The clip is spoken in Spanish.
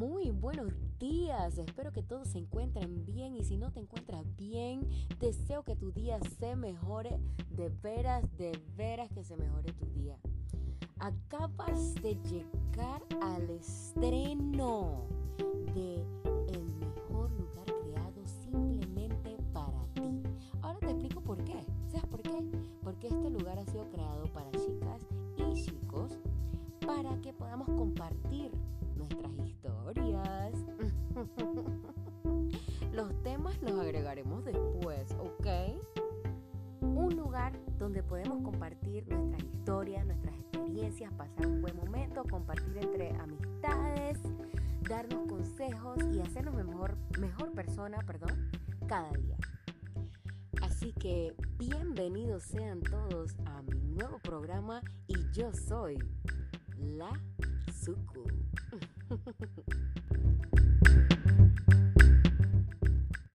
buenos días. Espero que todos se encuentren bien y si no te encuentras bien, deseo que tu día se mejore. De veras, de veras que se mejore tu día. Acabas de llegar al estreno de el mejor lugar creado simplemente para ti. Ahora te explico por qué. ¿Sabes por qué? Porque este lugar ha sido creado Los temas los agregaremos después, ¿ok? Un lugar donde podemos compartir nuestras historias, nuestras experiencias, pasar un buen momento, compartir entre amistades, darnos consejos y hacernos mejor, mejor persona, perdón, cada día. Así que bienvenidos sean todos a mi nuevo programa y yo soy la Suku.